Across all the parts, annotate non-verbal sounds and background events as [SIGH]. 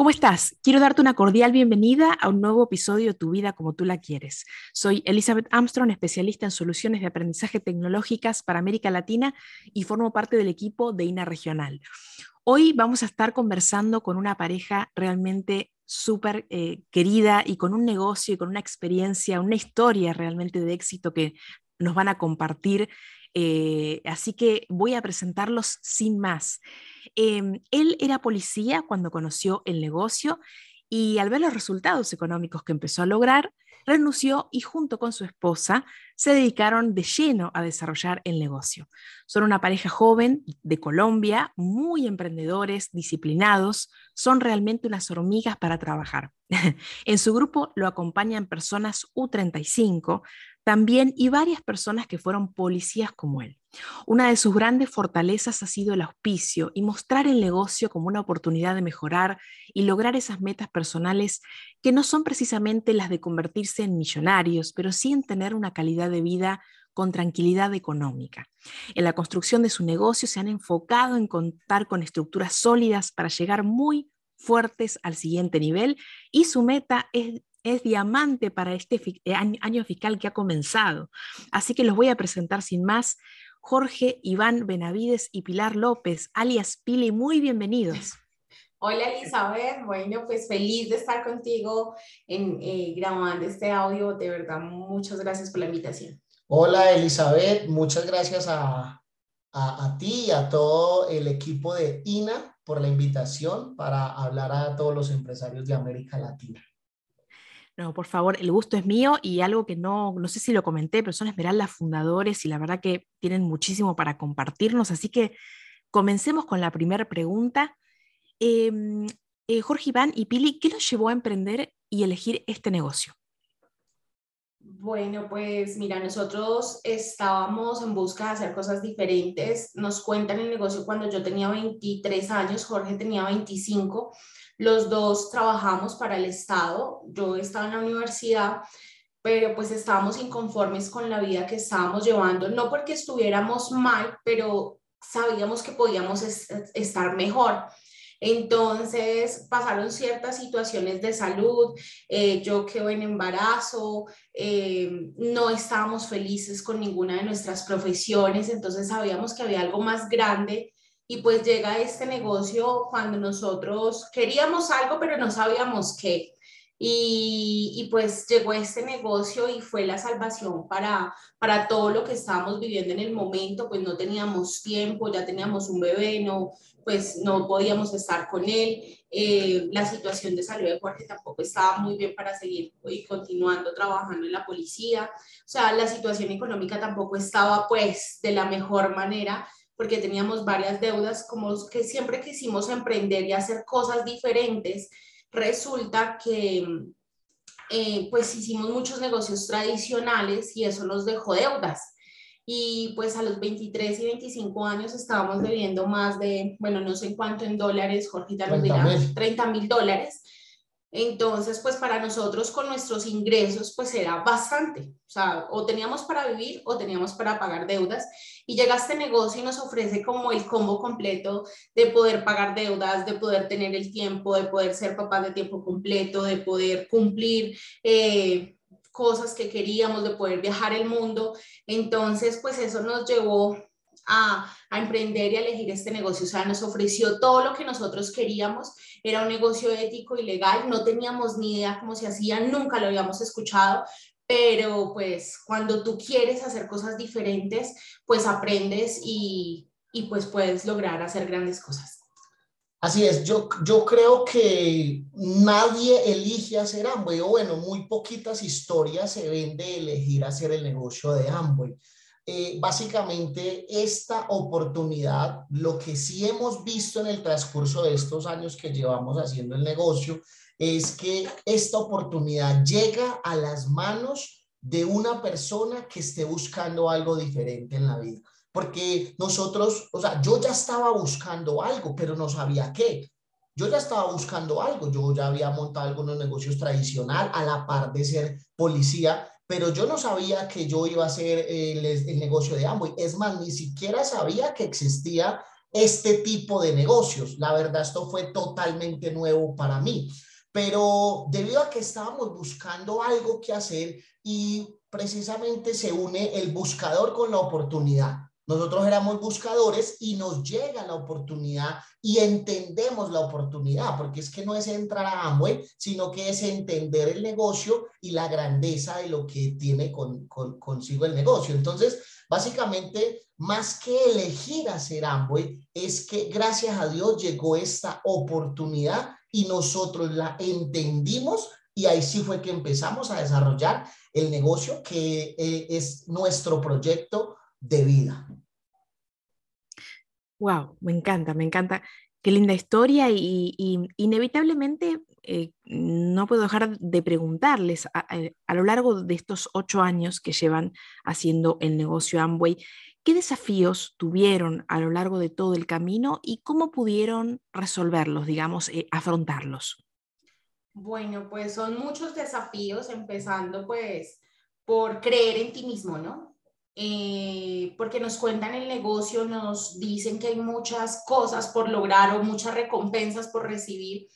¿Cómo estás? Quiero darte una cordial bienvenida a un nuevo episodio de Tu vida como tú la quieres. Soy Elizabeth Armstrong, especialista en soluciones de aprendizaje tecnológicas para América Latina y formo parte del equipo de INA Regional. Hoy vamos a estar conversando con una pareja realmente súper eh, querida y con un negocio y con una experiencia, una historia realmente de éxito que nos van a compartir eh, así que voy a presentarlos sin más. Em, él era policía cuando conoció el negocio y al ver los resultados económicos que empezó a lograr, renunció y junto con su esposa se dedicaron de lleno a desarrollar el negocio. Son una pareja joven de Colombia, muy emprendedores, disciplinados, son realmente unas hormigas para trabajar. [LAUGHS] en su grupo lo acompañan personas U35, también y varias personas que fueron policías como él. Una de sus grandes fortalezas ha sido el auspicio y mostrar el negocio como una oportunidad de mejorar y lograr esas metas personales que no son precisamente las de convertirse en millonarios, pero sí en tener una calidad de vida con tranquilidad económica. En la construcción de su negocio se han enfocado en contar con estructuras sólidas para llegar muy fuertes al siguiente nivel y su meta es es diamante para este eh, año fiscal que ha comenzado. Así que los voy a presentar sin más. Jorge, Iván Benavides y Pilar López, alias Pili, muy bienvenidos. Hola Elizabeth, bueno, pues feliz de estar contigo en, eh, grabando este audio. De verdad, muchas gracias por la invitación. Hola Elizabeth, muchas gracias a, a, a ti y a todo el equipo de INA por la invitación para hablar a todos los empresarios de América Latina. No, por favor, el gusto es mío y algo que no, no sé si lo comenté, pero son Esmeraldas fundadores y la verdad que tienen muchísimo para compartirnos. Así que comencemos con la primera pregunta. Em, eh, Jorge Iván y Pili, ¿qué los llevó a emprender y elegir este negocio? Bueno, pues mira, nosotros estábamos en busca de hacer cosas diferentes. Nos cuentan el negocio cuando yo tenía 23 años, Jorge tenía 25 los dos trabajamos para el Estado. Yo estaba en la universidad, pero pues estábamos inconformes con la vida que estábamos llevando, no porque estuviéramos mal, pero sabíamos que podíamos estar mejor. Entonces pasaron ciertas situaciones de salud, eh, yo quedé en embarazo, eh, no estábamos felices con ninguna de nuestras profesiones, entonces sabíamos que había algo más grande y pues llega este negocio cuando nosotros queríamos algo, pero no sabíamos qué. Y, y, pues llegó este negocio y fue la salvación para, para todo lo que estábamos viviendo en el momento, pues no teníamos tiempo, ya teníamos un bebé, no, pues no podíamos estar con él, eh, la situación de salud de Jorge tampoco estaba muy bien para seguir y continuando trabajando en la policía, o sea, la situación económica tampoco estaba pues de la mejor manera, porque teníamos varias deudas, como que siempre quisimos emprender y hacer cosas diferentes, resulta que eh, pues hicimos muchos negocios tradicionales y eso nos dejó deudas. Y pues a los 23 y 25 años estábamos debiendo más de, bueno, no sé cuánto en dólares, Jorge ya nos dirá, 30 mil dólares. Entonces, pues para nosotros con nuestros ingresos, pues era bastante. O sea, o teníamos para vivir o teníamos para pagar deudas. Y llega este negocio y nos ofrece como el combo completo de poder pagar deudas, de poder tener el tiempo, de poder ser papá de tiempo completo, de poder cumplir eh, cosas que queríamos, de poder viajar el mundo. Entonces, pues eso nos llevó a, emprender y a elegir este negocio. O sea, nos ofreció todo lo que nosotros queríamos. Era un negocio ético y legal. No teníamos ni idea cómo se hacía, nunca lo habíamos escuchado. Pero pues cuando tú quieres hacer cosas diferentes, pues aprendes y, y pues puedes lograr hacer grandes cosas. Así es, yo, yo creo que nadie elige hacer Amway, o bueno, muy poquitas historias se ven de elegir hacer el negocio de Amway. Eh, básicamente esta oportunidad, lo que sí hemos visto en el transcurso de estos años que llevamos haciendo el negocio, es que esta oportunidad llega a las manos de una persona que esté buscando algo diferente en la vida. Porque nosotros, o sea, yo ya estaba buscando algo, pero no sabía qué. Yo ya estaba buscando algo, yo ya había montado algunos negocios tradicional a la par de ser policía, pero yo no sabía que yo iba a hacer el, negocio de Amway. Es más, ni siquiera sabía que existía este tipo de negocios. La verdad, esto fue totalmente nuevo para mí. Pero debido a que estábamos buscando algo que hacer y precisamente se une el buscador con la oportunidad. Nosotros éramos buscadores y nos llega la oportunidad y entendemos la oportunidad, porque es que no es entrar a Amway, sino que es entender el negocio y la grandeza de lo que tiene con, consigo el negocio. Entonces, básicamente, más que elegir hacer Amway, es que gracias a Dios llegó esta oportunidad y nosotros la entendimos y ahí sí fue que empezamos a desarrollar el negocio que eh, es nuestro proyecto de vida. Wow, me encanta, me encanta. Qué linda historia y, inevitablemente eh, no puedo dejar de preguntarles a, lo largo de estos ocho años que llevan haciendo el negocio Amway, ¿qué desafíos tuvieron a lo largo de todo el camino y cómo pudieron resolverlos, digamos, eh, afrontarlos? Bueno, pues son muchos desafíos, empezando pues por creer en ti mismo, ¿no? Eh, porque nos cuentan el negocio, nos dicen que hay muchas cosas por lograr o muchas recompensas por recibir,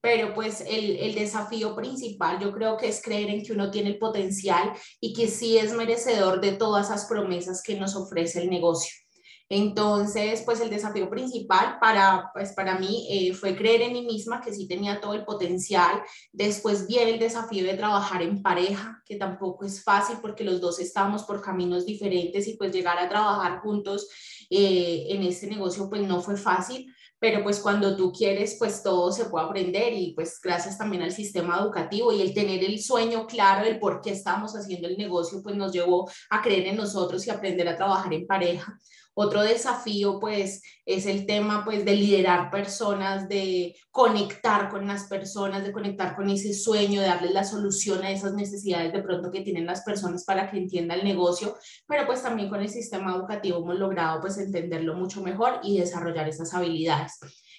pero pues el, el, desafío principal yo creo que es creer en que uno tiene el potencial y que sí es merecedor de todas esas promesas que nos ofrece el negocio. Entonces, pues el desafío principal para, pues para mí eh, fue creer en mí misma, que sí tenía todo el potencial. Después viene el desafío de trabajar en pareja, que tampoco es fácil porque los dos estamos por caminos diferentes y pues llegar a trabajar juntos eh, en este negocio pues no fue fácil pero pues cuando tú quieres, pues todo se puede aprender y pues gracias también al sistema educativo y el tener el sueño claro del por qué estamos haciendo el negocio, pues nos llevó a creer en nosotros y aprender a trabajar en pareja. Otro desafío, pues, es el tema, pues, de liderar personas, de conectar con las personas, de conectar con ese sueño, de darles la solución a esas necesidades de pronto que tienen las personas para que entiendan el negocio, pero pues también con el sistema educativo hemos logrado, pues, entenderlo mucho mejor y desarrollar esas habilidades.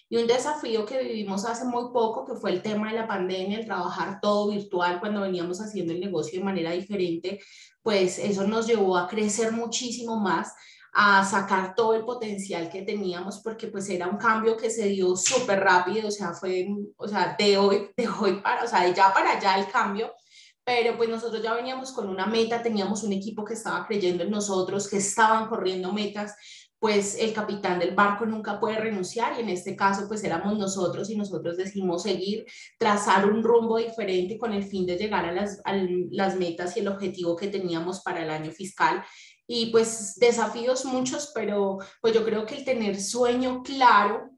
Y un desafío que vivimos hace muy poco, que fue el tema de la pandemia, el trabajar todo virtual cuando veníamos haciendo el negocio de manera diferente, pues eso nos llevó a crecer muchísimo más a sacar todo el potencial que teníamos porque pues era un cambio que se dio súper rápido, o sea, fue, o sea, de hoy, de hoy para, o sea, de ya para allá el cambio, pero pues nosotros ya veníamos con una meta, teníamos un equipo que estaba creyendo en nosotros, que estaban corriendo metas, pues el capitán del barco nunca puede renunciar y en este caso pues éramos nosotros y nosotros decidimos seguir, trazar un rumbo diferente con el fin de llegar a las, a las metas y el objetivo que teníamos para el año fiscal y pues desafíos muchos, pero pues yo creo que el tener sueño claro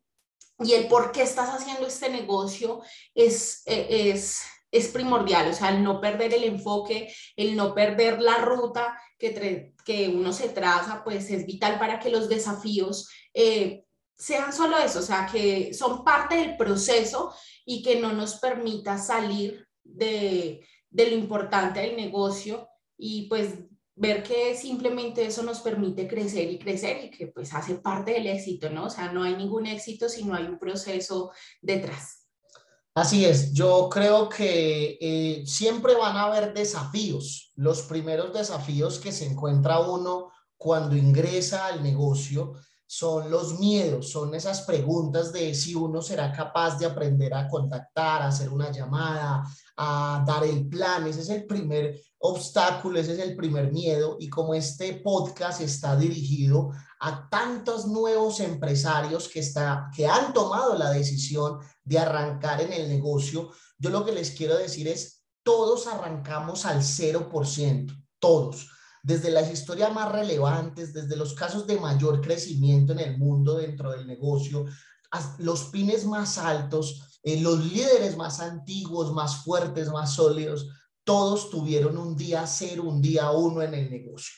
y el por qué estás haciendo este negocio es, e, es, es primordial, o sea, el no perder el enfoque, el no perder la ruta que, que uno se traza, pues es vital para que los desafíos eh, sean solo eso, o sea, que son parte del proceso y que no nos permita salir de, de lo importante del negocio y pues ver que simplemente eso nos permite crecer y crecer y que pues hace parte del éxito, ¿no? O sea, no hay ningún éxito si no hay un proceso detrás. Así es, yo creo que eh, siempre van a haber desafíos. Los primeros desafíos que se encuentra uno cuando ingresa al negocio son los miedos, son esas preguntas de si uno será capaz de aprender a contactar, a hacer una llamada, a dar el plan. Ese es el primer obstáculo, ese es el primer miedo. Y como este podcast está dirigido a tantos nuevos empresarios que, está, que han tomado la decisión de arrancar en el negocio, yo lo que les quiero decir es, todos arrancamos al 0%, todos desde las historias más relevantes, desde los casos de mayor crecimiento en el mundo dentro del negocio, los pines más altos, eh, los líderes más antiguos, más fuertes, más sólidos, todos tuvieron un día cero, un día uno en el negocio.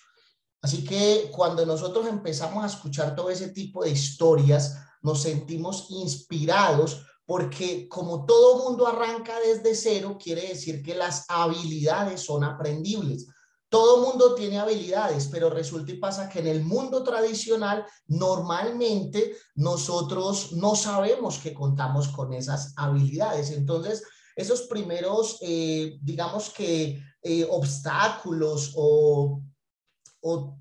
Así que cuando nosotros empezamos a escuchar todo ese tipo de historias, nos sentimos inspirados porque como todo mundo arranca desde cero, quiere decir que las habilidades son aprendibles. Todo mundo tiene habilidades, pero resulta y pasa que en el mundo tradicional normalmente nosotros no sabemos que contamos con esas habilidades. Entonces, esos primeros, eh, digamos que eh, obstáculos o,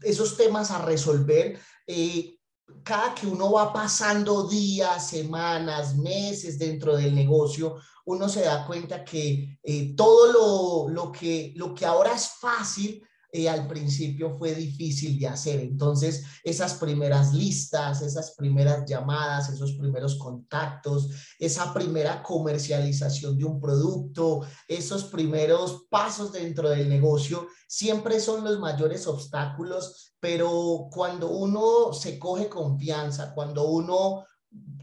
esos temas a resolver, eh, cada que uno va pasando días, semanas, meses dentro del negocio, uno se da cuenta que eh, todo lo, lo, que, lo que ahora es fácil, eh, al principio fue difícil de hacer. Entonces, esas primeras listas, esas primeras llamadas, esos primeros contactos, esa primera comercialización de un producto, esos primeros pasos dentro del negocio, siempre son los mayores obstáculos, pero cuando uno se coge confianza, cuando uno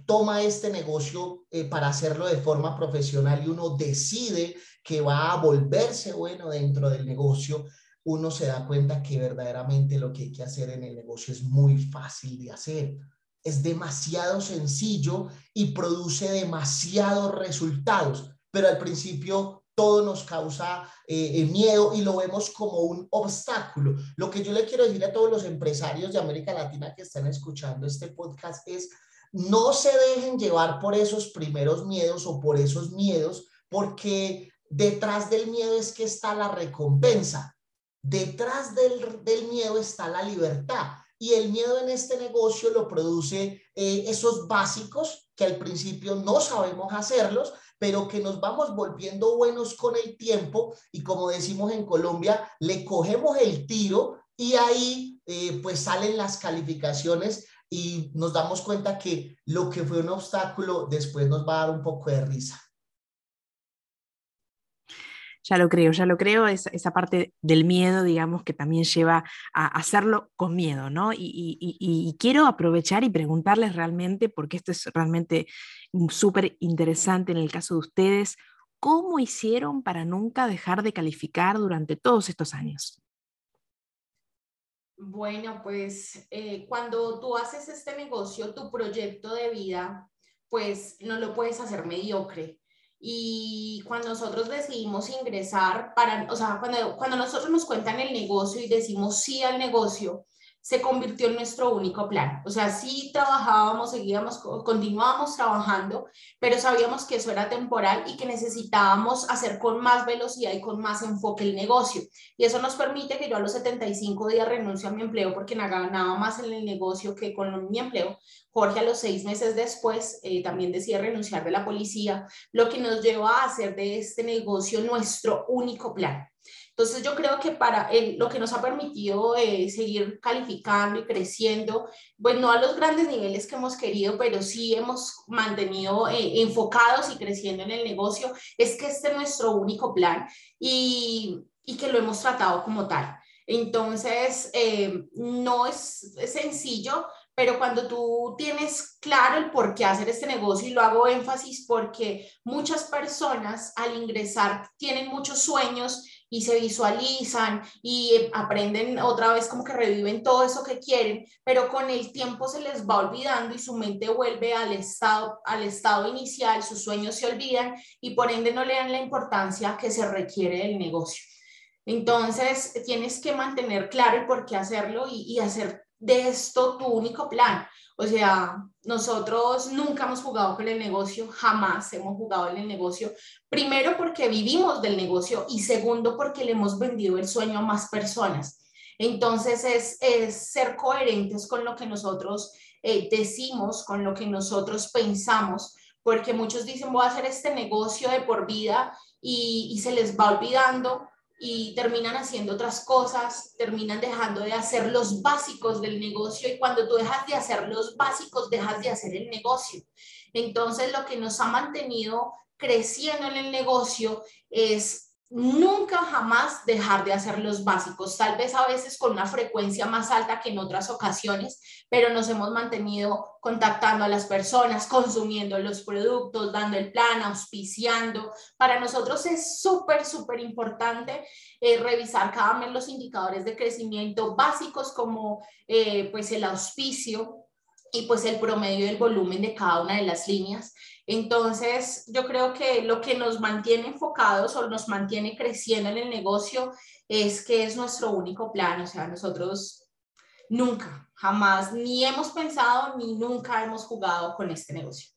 toma este negocio eh, para hacerlo de forma profesional y uno decide que va a volverse bueno dentro del negocio, uno se da cuenta que verdaderamente lo que hay que hacer en el negocio es muy fácil de hacer. Es demasiado sencillo y produce demasiados resultados, pero al principio todo nos causa eh, miedo y lo vemos como un obstáculo. Lo que yo le quiero decir a todos los empresarios de América Latina que están escuchando este podcast es, no se dejen llevar por esos primeros miedos o por esos miedos, porque detrás del miedo es que está la recompensa. Detrás del, del miedo está la libertad. Y el miedo en este negocio lo produce eh, esos básicos que al principio no sabemos hacerlos, pero que nos vamos volviendo buenos con el tiempo y como decimos en Colombia, le cogemos el tiro y ahí eh, pues salen las calificaciones y nos damos cuenta que lo que fue un obstáculo después nos va a dar un poco de risa. Ya lo creo, ya lo creo, esa, esa parte del miedo, digamos, que también lleva a hacerlo con miedo, ¿no? Y quiero aprovechar y preguntarles realmente, porque esto es realmente súper interesante en el caso de ustedes, ¿cómo hicieron para nunca dejar de calificar durante todos estos años? Bueno, pues eh, cuando tú haces este negocio, tu proyecto de vida, pues no lo puedes hacer mediocre. Y cuando nosotros decidimos ingresar para, o sea, cuando, cuando nosotros nos cuentan el negocio y decimos sí al negocio, se convirtió en nuestro único plan. O sea, sí trabajábamos, seguíamos, continuábamos trabajando, pero sabíamos que eso era temporal y que necesitábamos hacer con más velocidad y con más enfoque el negocio. Y eso nos permite que yo a los 75 días renuncie a mi empleo porque ganaba más en el negocio que con mi empleo. Jorge a los seis meses después eh, también decide renunciar de la policía, lo que nos llevó a hacer de este negocio nuestro único plan. Entonces yo creo que para lo que nos ha permitido eh, seguir calificando y creciendo, pues no a los grandes niveles que hemos querido, pero sí hemos mantenido eh, enfocados y creciendo en el negocio, es que este es nuestro único plan y, y que lo hemos tratado como tal. Entonces, eh, no es, es sencillo, pero cuando tú tienes claro el por qué hacer este negocio, y lo hago énfasis porque muchas personas al ingresar tienen muchos sueños y se visualizan y eh, aprenden otra vez como que reviven todo eso que quieren, pero con el tiempo se les va olvidando y su mente vuelve al estado, al estado inicial, sus sueños se olvidan y por ende no le dan la importancia que se requiere del negocio. Entonces, tienes que mantener claro el por qué hacerlo y, y hacer de esto tu único plan. O sea, nosotros nunca hemos jugado con el negocio, jamás hemos jugado en el negocio. Primero porque vivimos del negocio y segundo porque le hemos vendido el sueño a más personas. Entonces es, es ser coherentes con lo que nosotros eh, decimos, con lo que nosotros pensamos, porque muchos dicen voy a hacer este negocio de por vida y, y se les va olvidando y terminan haciendo otras cosas, terminan dejando de hacer los básicos del negocio y cuando tú dejas de hacer los básicos, dejas de hacer el negocio. Entonces, lo que nos ha mantenido creciendo en el negocio es nunca jamás dejar de hacer los básicos, tal vez a veces con una frecuencia más alta que en otras ocasiones, pero nos hemos mantenido contactando a las personas, consumiendo los productos, dando el plan, auspiciando. Para nosotros es súper, súper importante eh, revisar cada mes los indicadores de crecimiento básicos como eh, pues el auspicio, y pues el promedio del volumen de cada una de las líneas. Entonces, yo creo que lo que nos mantiene enfocados o nos mantiene creciendo en el negocio es que es nuestro único plan, o sea, nosotros nunca, jamás, ni hemos pensado ni nunca hemos jugado con este negocio.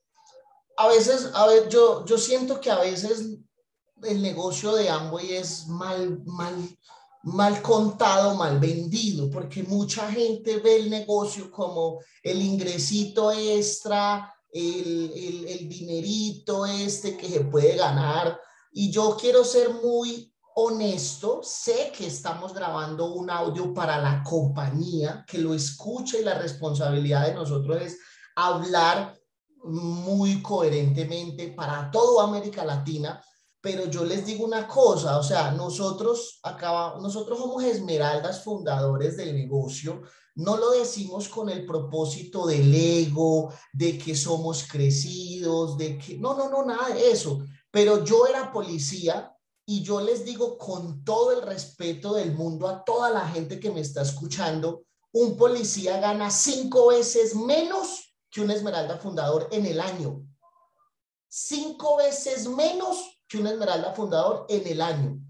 A veces, a ver, yo, yo siento que a veces el negocio de Amway es mal, mal, mal contado, mal vendido, porque mucha gente ve el negocio como el ingresito extra, el, el, el dinerito este que se puede ganar. Y yo quiero ser muy honesto, sé que estamos grabando un audio para la compañía, que lo escuche y la responsabilidad de nosotros es hablar muy coherentemente para toda América Latina, pero yo les digo una cosa, o sea, nosotros acá, nosotros somos esmeraldas fundadores del negocio, no lo decimos con el propósito del ego, de que somos crecidos, de que, no, no, no, nada de eso, pero yo era policía y yo les digo con todo el respeto del mundo a toda la gente que me está escuchando, un policía gana cinco veces menos que un esmeralda fundador en el año. Cinco veces menos que un Esmeralda fundador en el año.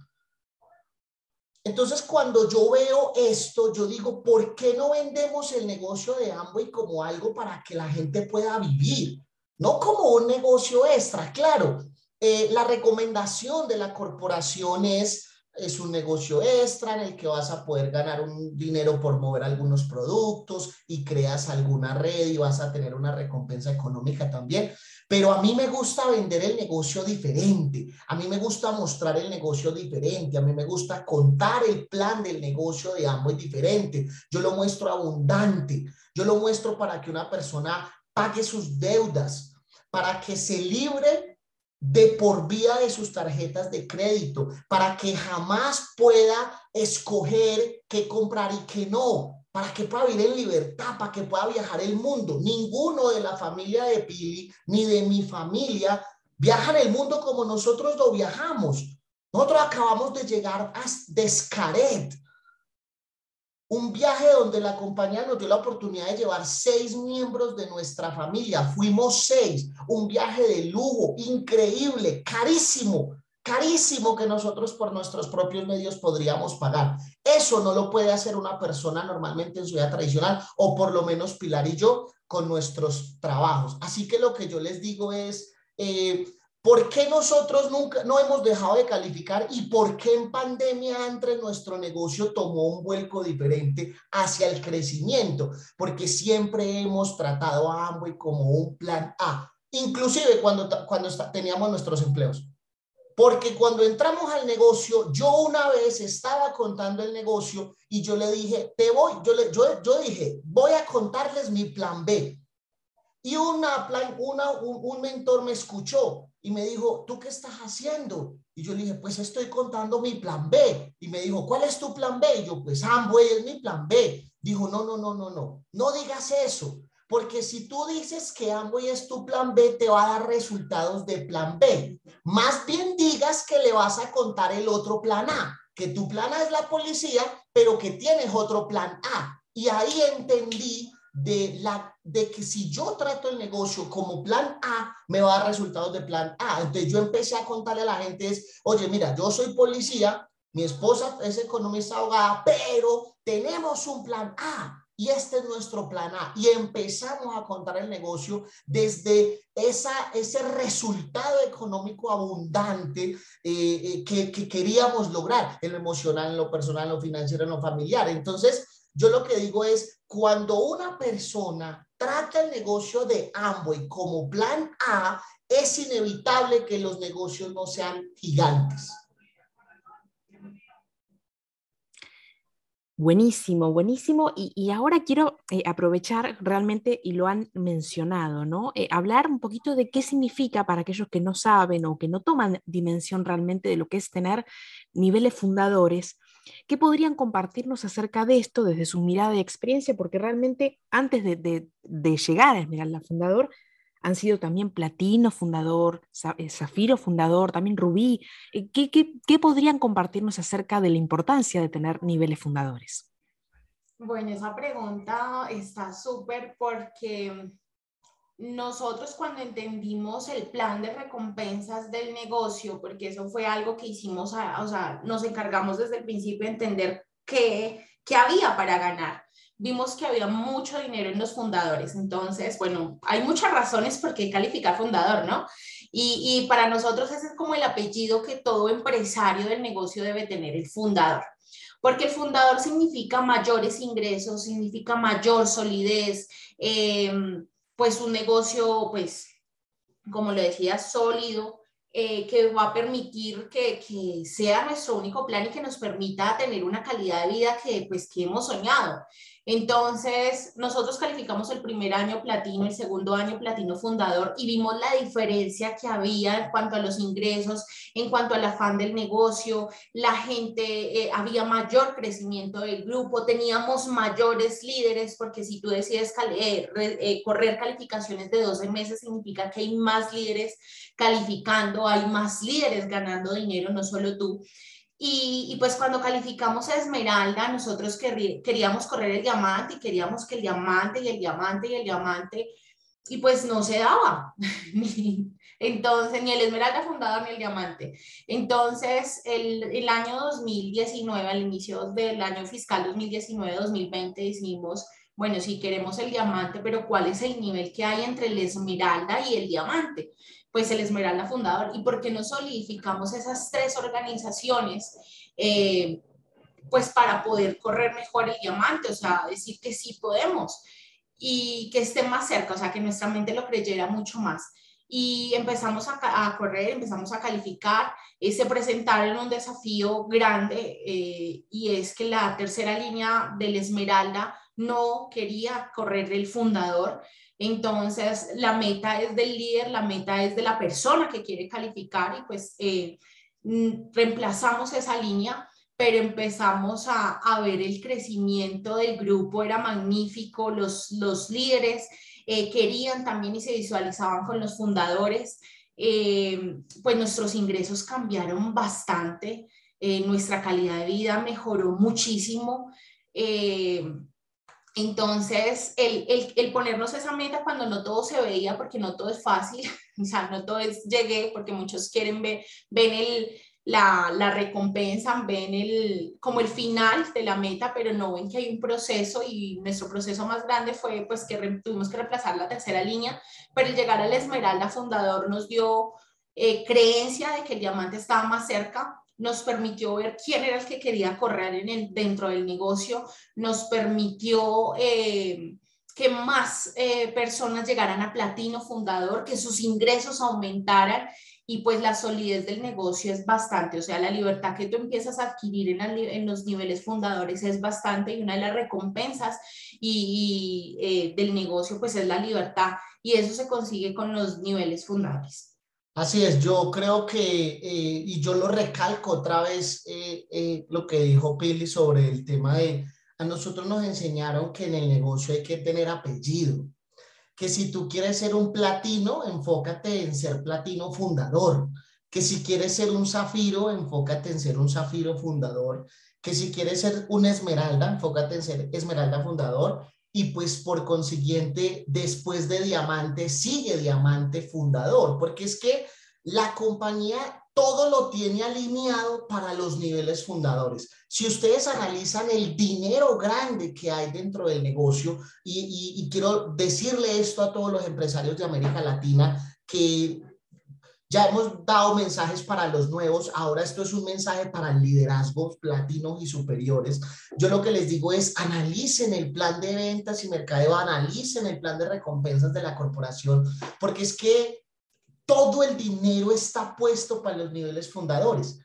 Entonces, cuando yo veo esto, yo digo, ¿por qué no vendemos el negocio de Amway como algo para que la gente pueda vivir? No como un negocio extra. Claro, eh, la recomendación de la corporación es, es un negocio extra en el que vas a poder ganar un dinero por mover algunos productos y creas alguna red y vas a tener una recompensa económica también. Pero a mí me gusta vender el negocio diferente, a mí me gusta mostrar el negocio diferente, a mí me gusta contar el plan del negocio de ambos diferente. Yo lo muestro abundante, yo lo muestro para que una persona pague sus deudas, para que se libre de por vía de sus tarjetas de crédito, para que jamás pueda escoger qué comprar y qué no, para que pueda vivir en libertad, para que pueda viajar el mundo. Ninguno de la familia de Pili ni de mi familia viaja en el mundo como nosotros lo viajamos. Nosotros acabamos de llegar a Descaret, un viaje donde la compañía nos dio la oportunidad de llevar seis miembros de nuestra familia. Fuimos seis, un viaje de lujo, increíble, carísimo, carísimo que nosotros por nuestros propios medios podríamos pagar. Eso no lo puede hacer una persona normalmente en su vida tradicional o por lo menos Pilar y yo con nuestros trabajos. Así que lo que yo les digo es, eh, ¿por qué nosotros nunca no hemos dejado de calificar y por qué en pandemia entre nuestro negocio tomó un vuelco diferente hacia el crecimiento? Porque siempre hemos tratado a Amway como un plan A, inclusive cuando, cuando teníamos nuestros empleos. Porque cuando entramos al negocio, yo una vez estaba contando el negocio y yo le dije, te voy, yo, le, yo, yo dije, voy a contarles mi plan B. Y una, plan, una, un, mentor me escuchó y me dijo, ¿tú qué estás haciendo? Y yo le dije, pues estoy contando mi plan B. Y me dijo, ¿cuál es tu plan B? Y yo, pues Amway es mi plan B. Dijo, no, no, no, no, no, no digas eso. Porque si tú dices que Amway es tu plan B, te va a dar resultados de plan B. Más bien digas que le vas a contar el otro plan A, que tu plan A es la policía, pero que tienes otro plan A. Y ahí entendí de, la, de que si yo trato el negocio como plan A, me va a dar resultados de plan A. Entonces yo empecé a contarle a la gente, es, oye, mira, yo soy policía, mi esposa es economista abogada, pero tenemos un plan A y este es nuestro plan A. Y empezamos a contar el negocio desde esa, ese resultado económico abundante eh, eh, que, que, queríamos lograr, en lo emocional, en lo personal, en lo financiero, en lo familiar. Entonces, yo lo que digo es, cuando una persona trata el negocio de Amway como plan A, es inevitable que los negocios no sean gigantes. Buenísimo, buenísimo. Y, ahora quiero eh, aprovechar realmente, y lo han mencionado, ¿no? Eh, hablar un poquito de qué significa para aquellos que no saben o que no toman dimensión realmente de lo que es tener niveles fundadores, ¿qué podrían compartirnos acerca de esto desde su mirada y experiencia? Porque realmente antes de, llegar a Esmeralda Fundador, han sido también Platino fundador, eh, Zafiro fundador, también Rubí. ¿Qué, qué, qué podrían compartirnos acerca de la importancia de tener niveles fundadores? Bueno, esa pregunta está súper porque nosotros cuando entendimos el plan de recompensas del negocio, porque eso fue algo que hicimos, o sea, nos encargamos desde el principio de entender qué, qué había para ganar. Vimos que había mucho dinero en los fundadores. Entonces, bueno, hay muchas razones por qué calificar fundador, ¿no? Y, y para nosotros ese es como el apellido que todo empresario del negocio debe tener, el fundador porque el fundador significa mayores ingresos, significa mayor solidez, eh, pues un negocio, pues, como lo decía, sólido, eh, que va a permitir que, que, sea nuestro único plan y que nos permita tener una calidad de vida que, pues, que hemos soñado. Entonces, nosotros calificamos el primer año platino, el segundo año platino fundador y vimos la diferencia que había en cuanto a los ingresos, en cuanto al afán del negocio, la gente, eh, había mayor crecimiento del grupo, teníamos mayores líderes, porque si tú decides eh, eh, correr calificaciones de 12 meses, significa que hay más líderes calificando, hay más líderes ganando dinero, no solo tú. Y, pues cuando calificamos a Esmeralda, nosotros queríamos correr el diamante y queríamos que el diamante y el diamante y el diamante, y pues no se daba. [LAUGHS] Entonces, ni el Esmeralda fundador ni el diamante. Entonces, el, el año 2019, al inicio del año fiscal 2019-2020, decimos, bueno, si queremos el diamante, pero ¿cuál es el nivel que hay entre el Esmeralda y el diamante? Pues el Esmeralda Fundador y por qué no solidificamos esas tres organizaciones eh, pues para poder correr mejor el diamante, o sea, decir que sí podemos y que esté más cerca, o sea, que nuestra mente lo creyera mucho más. Y empezamos a, correr, empezamos a calificar, eh, se presentaron un desafío grande eh, y es que la tercera línea del Esmeralda no quería correr el fundador, entonces, la meta es del líder, la meta es de la persona que quiere calificar y pues eh, mm, reemplazamos esa línea, pero empezamos a, ver el crecimiento del grupo, era magnífico, los, los líderes eh, querían también y se visualizaban con los fundadores, eh, pues nuestros ingresos cambiaron bastante, nuestra calidad de vida mejoró muchísimo. Entonces, el, el, el, ponernos esa meta cuando no todo se veía, porque no todo es fácil, [LAUGHS] o sea, no todo es llegué, porque muchos quieren ver, ven el, la, la, recompensa, ven el, como el final de la meta, pero no ven que hay un proceso y nuestro proceso más grande fue pues que tuvimos que reemplazar la tercera línea, pero el llegar al Esmeralda fundador nos dio eh, creencia de que el diamante estaba más cerca, nos permitió ver quién era el que quería correr en el, dentro del negocio, nos permitió eh, que más eh, personas llegaran a platino fundador, que sus ingresos aumentaran y pues la solidez del negocio es bastante, o sea, la libertad que tú empiezas a adquirir en, los niveles fundadores es bastante y una de las recompensas y, eh, del negocio pues es la libertad y eso se consigue con los niveles fundadores. Así es, yo creo que, eh, y yo lo recalco otra vez, eh, eh, lo que dijo Pili sobre el tema de, a nosotros nos enseñaron que en el negocio hay que tener apellido, que si tú quieres ser un platino, enfócate en ser platino fundador, que si quieres ser un zafiro, enfócate en ser un zafiro fundador, que si quieres ser un esmeralda, enfócate en ser esmeralda fundador, y pues por consiguiente, después de Diamante, sigue Diamante fundador, porque es que la compañía todo lo tiene alineado para los niveles fundadores. Si ustedes analizan el dinero grande que hay dentro del negocio, y, y quiero decirle esto a todos los empresarios de América Latina, que ya hemos dado mensajes para los nuevos, ahora esto es un mensaje para liderazgos platinos y superiores. Yo lo que les digo es analicen el plan de ventas y mercadeo, analicen el plan de recompensas de la corporación, porque es que todo el dinero está puesto para los niveles fundadores.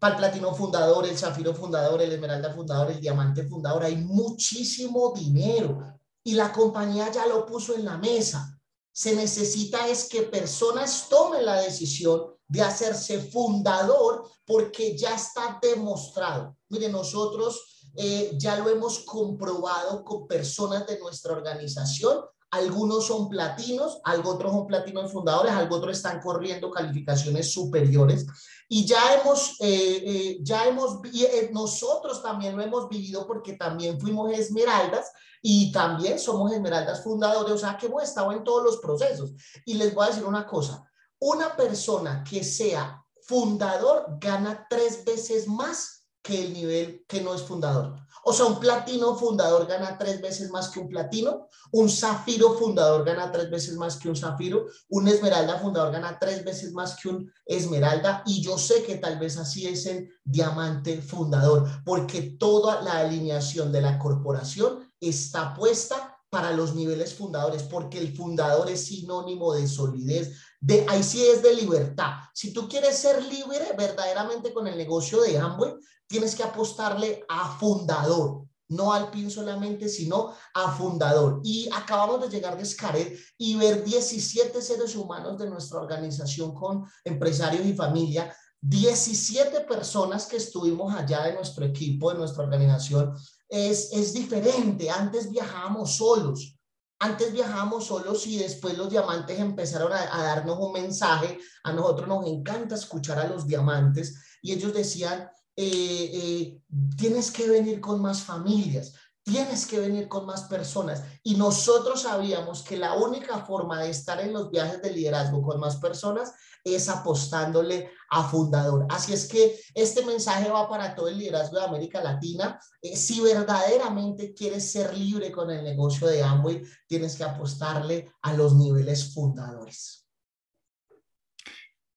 Para el platino fundador, el zafiro fundador, el esmeralda fundador, el diamante fundador, hay muchísimo dinero y la compañía ya lo puso en la mesa se necesita es que personas tomen la decisión de hacerse fundador porque ya está demostrado. Mire, nosotros eh, ya lo hemos comprobado con personas de nuestra organización algunos son platinos, otros son platinos fundadores, otros están corriendo calificaciones superiores. Y ya hemos, eh, eh, ya hemos, eh, nosotros también lo hemos vivido porque también fuimos esmeraldas y también somos esmeraldas fundadores, o sea que hemos estado en todos los procesos. Y les voy a decir una cosa, una persona que sea fundador gana tres veces más que el nivel que no es fundador. O sea, un platino fundador gana tres veces más que un platino, un zafiro fundador gana tres veces más que un zafiro, un esmeralda fundador gana tres veces más que un esmeralda y yo sé que tal vez así es el diamante fundador, porque toda la alineación de la corporación está puesta para los niveles fundadores, porque el fundador es sinónimo de solidez, de, ahí sí es de libertad. Si tú quieres ser libre verdaderamente con el negocio de Amway, tienes que apostarle a fundador, no al PIN solamente, sino a fundador. Y acabamos de llegar de Scaret y ver 17 seres humanos de nuestra organización con empresarios y familia, 17 personas que estuvimos allá de nuestro equipo, de nuestra organización. Es, es diferente, antes viajábamos solos, antes viajábamos solos y después los diamantes empezaron a, darnos un mensaje. A nosotros nos encanta escuchar a los diamantes y ellos decían, eh, eh, tienes que venir con más familias, tienes que venir con más personas. Y nosotros sabíamos que la única forma de estar en los viajes de liderazgo con más personas es apostándole a fundador. Así es que este mensaje va para todo el liderazgo de América Latina. Eh, si verdaderamente quieres ser libre con el negocio de Amway, tienes que apostarle a los niveles fundadores.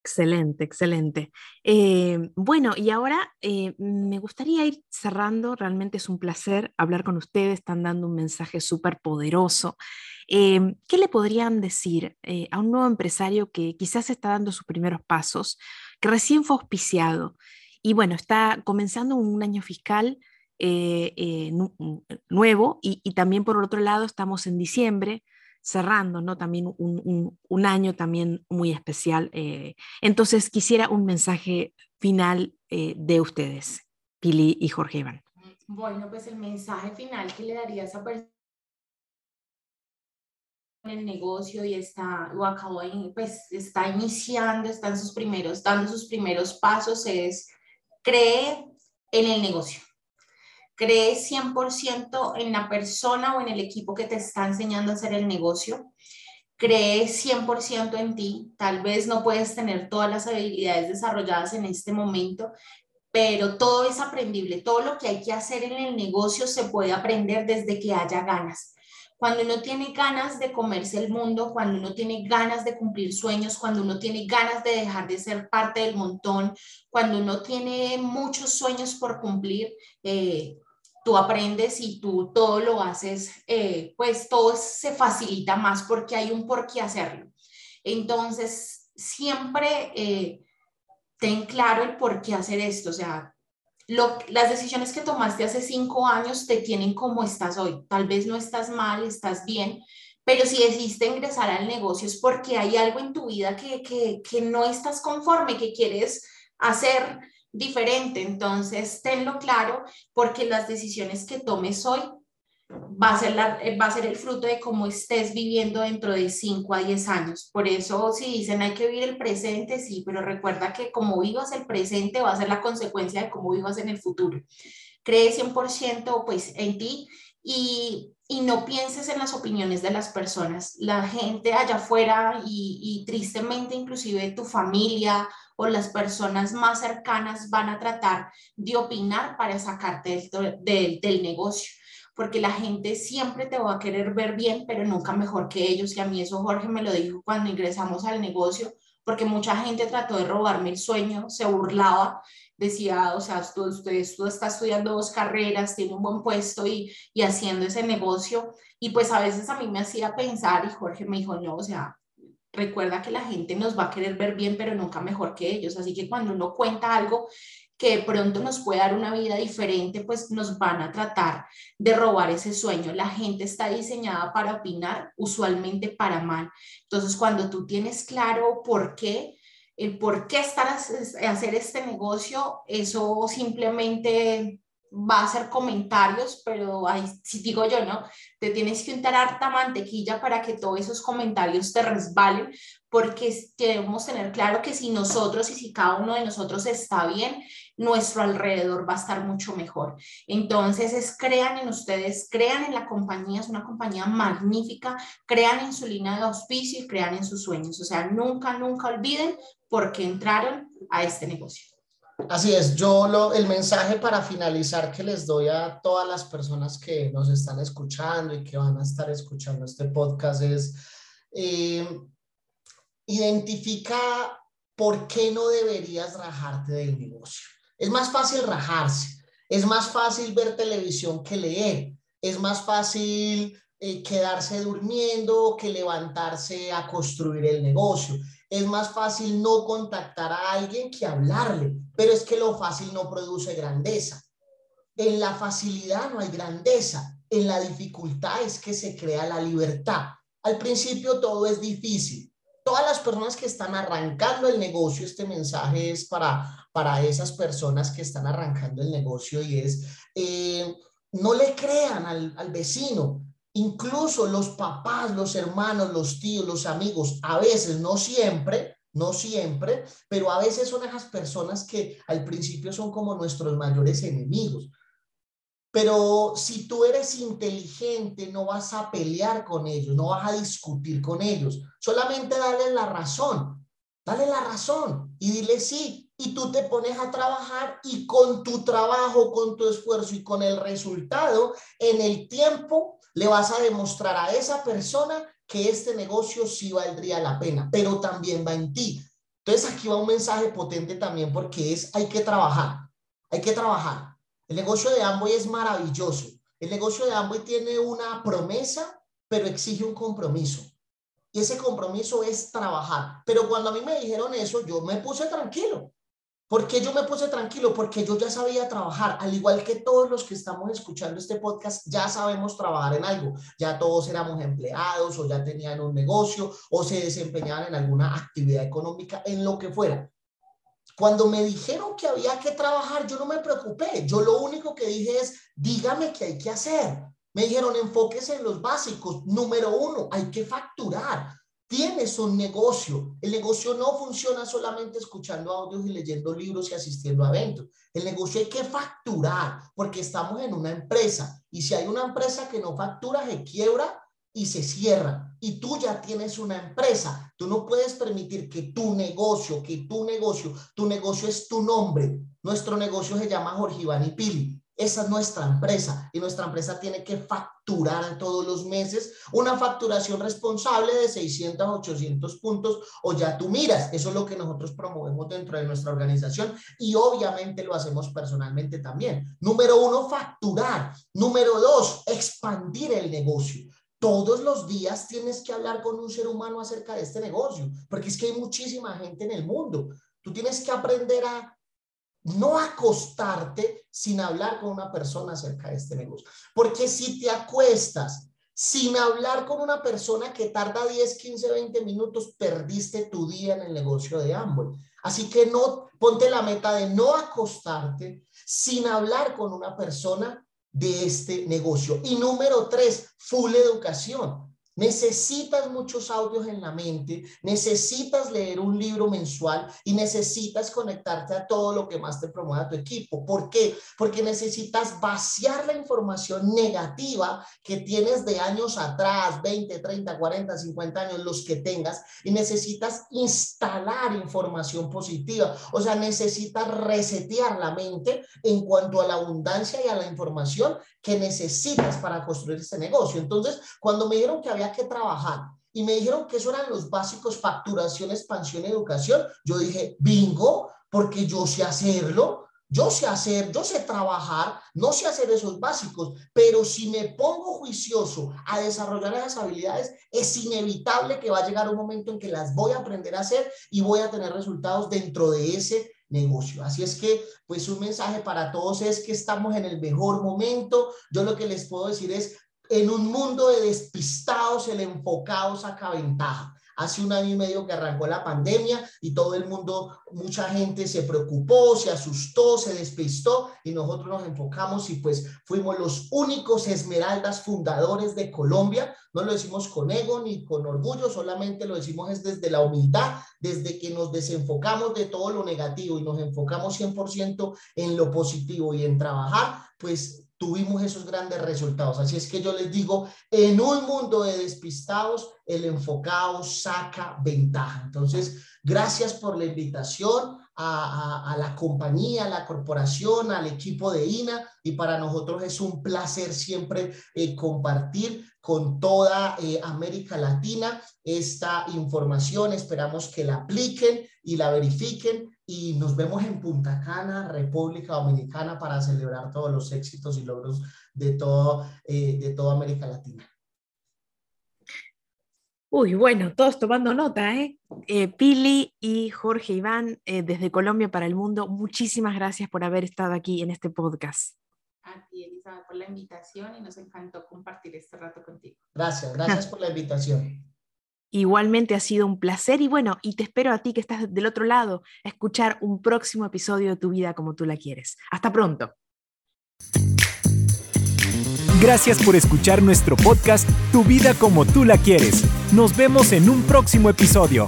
Excelente, excelente. Eh, bueno, y ahora eh, me gustaría ir cerrando. Realmente es un placer hablar con ustedes. Están dando un mensaje súper poderoso. Eh, ¿Qué le podrían decir a un nuevo empresario que quizás está dando sus primeros pasos, que recién fue auspiciado y bueno, está comenzando un año fiscal nuevo y, y también por otro lado estamos en diciembre? Cerrando, ¿no? También un, año también muy especial. Eh, entonces, quisiera un mensaje final eh, de ustedes, Pili y Jorge Iván. Bueno, pues el mensaje final que le daría a esa persona en el negocio y está, o acabó, pues está iniciando, está en sus primeros, dando sus primeros pasos, es cree en el negocio cree 100% en la persona o en el equipo que te está enseñando a hacer el negocio. Cree 100% en ti. Tal vez no puedes tener todas las habilidades desarrolladas en este momento, pero todo es aprendible. Todo lo que hay que hacer en el negocio se puede aprender desde que haya ganas. Cuando uno tiene ganas de comerse el mundo, cuando uno tiene ganas de cumplir sueños, cuando uno tiene ganas de dejar de ser parte del montón, cuando uno tiene muchos sueños por cumplir, eh, tú aprendes y tú todo lo haces, eh, pues todo se facilita más porque hay un por qué hacerlo. Entonces, siempre eh, ten claro el por qué hacer esto. O sea, las decisiones que tomaste hace cinco años te tienen como estás hoy. Tal vez no estás mal, estás bien, pero si decidiste ingresar al negocio es porque hay algo en tu vida que, que, que no estás conforme, que quieres hacer diferente. Entonces, tenlo claro porque las decisiones que tomes hoy va a ser, la, va a ser el fruto de cómo estés viviendo dentro de 5 a 10 años. Por eso, si dicen hay que vivir el presente, sí, pero recuerda que como vivas el presente va a ser la consecuencia de cómo vivas en el futuro. Cree 100% pues en ti y, y, no pienses en las opiniones de las personas. La gente allá afuera y, y tristemente inclusive tu familia o las personas más cercanas van a tratar de opinar para sacarte del, del, negocio porque la gente siempre te va a querer ver bien, pero nunca mejor que ellos. Y a mí eso Jorge me lo dijo cuando ingresamos al negocio, porque mucha gente trató de robarme el sueño, se burlaba, decía, o sea, usted, tú está estudiando dos carreras, tiene un buen puesto y, y haciendo ese negocio. Y pues a veces a mí me hacía pensar, y Jorge me dijo, no, o sea, recuerda que la gente nos va a querer ver bien, pero nunca mejor que ellos. Así que cuando uno cuenta algo que de pronto nos puede dar una vida diferente, pues nos van a tratar de robar ese sueño. La gente está diseñada para opinar, usualmente para mal. Entonces, cuando tú tienes claro por qué, el por qué estar a hacer este negocio, eso simplemente va a ser comentarios, pero ahí si digo yo, ¿no? Te tienes que untar harta mantequilla para que todos esos comentarios te resbalen, porque debemos tener claro que si nosotros y si cada uno de nosotros está bien, nuestro alrededor va a estar mucho mejor. Entonces, es crean en ustedes, crean en la compañía, es una compañía magnífica, crean en su línea de auspicio y crean en sus sueños. O sea, nunca, nunca olviden por qué entraron a este negocio. Así es, yo lo, el mensaje para finalizar que les doy a todas las personas que nos están escuchando y que van a estar escuchando este podcast es, eh, identifica por qué no deberías rajarte del negocio. Es más fácil rajarse, es más fácil ver televisión que leer, es más fácil eh, quedarse durmiendo que levantarse a construir el negocio. Es más fácil no contactar a alguien que hablarle, pero es que lo fácil no produce grandeza. En la facilidad no hay grandeza, en la dificultad es que se crea la libertad. Al principio todo es difícil. Todas las personas que están arrancando el negocio, este mensaje es para, para esas personas que están arrancando el negocio y es, eh, no le crean al, al vecino, Incluso los papás, los hermanos, los tíos, los amigos, a veces, no siempre, no siempre, pero a veces son esas personas que al principio son como nuestros mayores enemigos. Pero si tú eres inteligente, no vas a pelear con ellos, no vas a discutir con ellos, solamente dale la razón, dale la razón y dile sí. Y tú te pones a trabajar y con tu trabajo, con tu esfuerzo y con el resultado, en el tiempo le vas a demostrar a esa persona que este negocio sí valdría la pena, pero también va en ti. Entonces aquí va un mensaje potente también porque es hay que trabajar, hay que trabajar. El negocio de Amway es maravilloso. El negocio de Amway tiene una promesa, pero exige un compromiso. Y ese compromiso es trabajar. Pero cuando a mí me dijeron eso, yo me puse tranquilo. ¿Por qué yo me puse tranquilo? Porque yo ya sabía trabajar, al igual que todos los que estamos escuchando este podcast, ya sabemos trabajar en algo. Ya todos éramos empleados o ya tenían un negocio o se desempeñaban en alguna actividad económica, en lo que fuera. Cuando me dijeron que había que trabajar, yo no me preocupé. Yo lo único que dije es, dígame qué hay que hacer. Me dijeron, enfóquese en los básicos. Número uno, hay que facturar. Tienes un negocio. El negocio no funciona solamente escuchando audios y leyendo libros y asistiendo a eventos. El negocio hay que facturar porque estamos en una empresa y si hay una empresa que no factura, se quiebra y se cierra. Y tú ya tienes una empresa. Tú no puedes permitir que tu negocio, que tu negocio, tu negocio es tu nombre. Nuestro negocio se llama Jorge Iván y Pili. Esa es nuestra empresa y nuestra empresa tiene que facturar todos los meses una facturación responsable de 600 a 800 puntos o ya tú miras. Eso es lo que nosotros promovemos dentro de nuestra organización y obviamente lo hacemos personalmente también. Número uno, facturar. Número dos, expandir el negocio. Todos los días tienes que hablar con un ser humano acerca de este negocio, porque es que hay muchísima gente en el mundo. Tú tienes que aprender a no acostarte sin hablar con una persona acerca de este negocio. Porque si te acuestas sin hablar con una persona que tarda 10, 15, 20 minutos, perdiste tu día en el negocio de Amway. Así que no ponte la meta de no acostarte sin hablar con una persona de este negocio. Y número tres, full educación. Necesitas muchos audios en la mente, necesitas leer un libro mensual y necesitas conectarte a todo lo que más te promueva tu equipo. ¿Por qué? Porque necesitas vaciar la información negativa que tienes de años atrás, 20, 30, 40, 50 años, los que tengas, y necesitas instalar información positiva. O sea, necesitas resetear la mente en cuanto a la abundancia y a la información que necesitas para construir este negocio. Entonces, cuando me dijeron que había que trabajar y me dijeron que eso eran los básicos, facturación, expansión, educación, yo dije, bingo, porque yo sé hacerlo. Yo sé hacer, yo sé trabajar, no sé hacer esos básicos, pero si me pongo juicioso a desarrollar esas habilidades, es inevitable que va a llegar un momento en que las voy a aprender a hacer y voy a tener resultados dentro de ese negocio. Así es que, pues un mensaje para todos es que estamos en el mejor momento. Yo lo que les puedo decir es, en un mundo de despistados, el enfocado saca ventaja. hace un año y medio que arrancó la pandemia y todo el mundo, mucha gente se preocupó, se asustó, se despistó y nosotros nos enfocamos y pues fuimos los únicos esmeraldas fundadores de Colombia. No lo decimos con ego ni con orgullo, solamente lo decimos es desde la humildad, desde que nos desenfocamos de todo lo negativo y nos enfocamos 100% en lo positivo y en trabajar, pues tuvimos esos grandes resultados. Así es que yo les digo, en un mundo de despistados, el enfocado saca ventaja. Entonces, gracias por la invitación a, la compañía, a la corporación, al equipo de INA y para nosotros es un placer siempre eh, compartir con toda eh, América Latina esta información. Esperamos que la apliquen y la verifiquen y nos vemos en Punta Cana, República Dominicana, para celebrar todos los éxitos y logros de, todo, eh, de toda América Latina. Uy, bueno, todos tomando nota, ¿eh? eh Pili y Jorge Iván, eh, desde Colombia para el Mundo, muchísimas gracias por haber estado aquí en este podcast. A ti, Elizabeth, por la invitación y nos encantó compartir este rato contigo. Gracias, gracias por la invitación. Igualmente ha sido un placer y bueno, y te espero a ti que estás del otro lado a escuchar un próximo episodio de Tu vida como tú la quieres. Hasta pronto. Gracias por escuchar nuestro podcast Tu vida como tú la quieres. Nos vemos en un próximo episodio.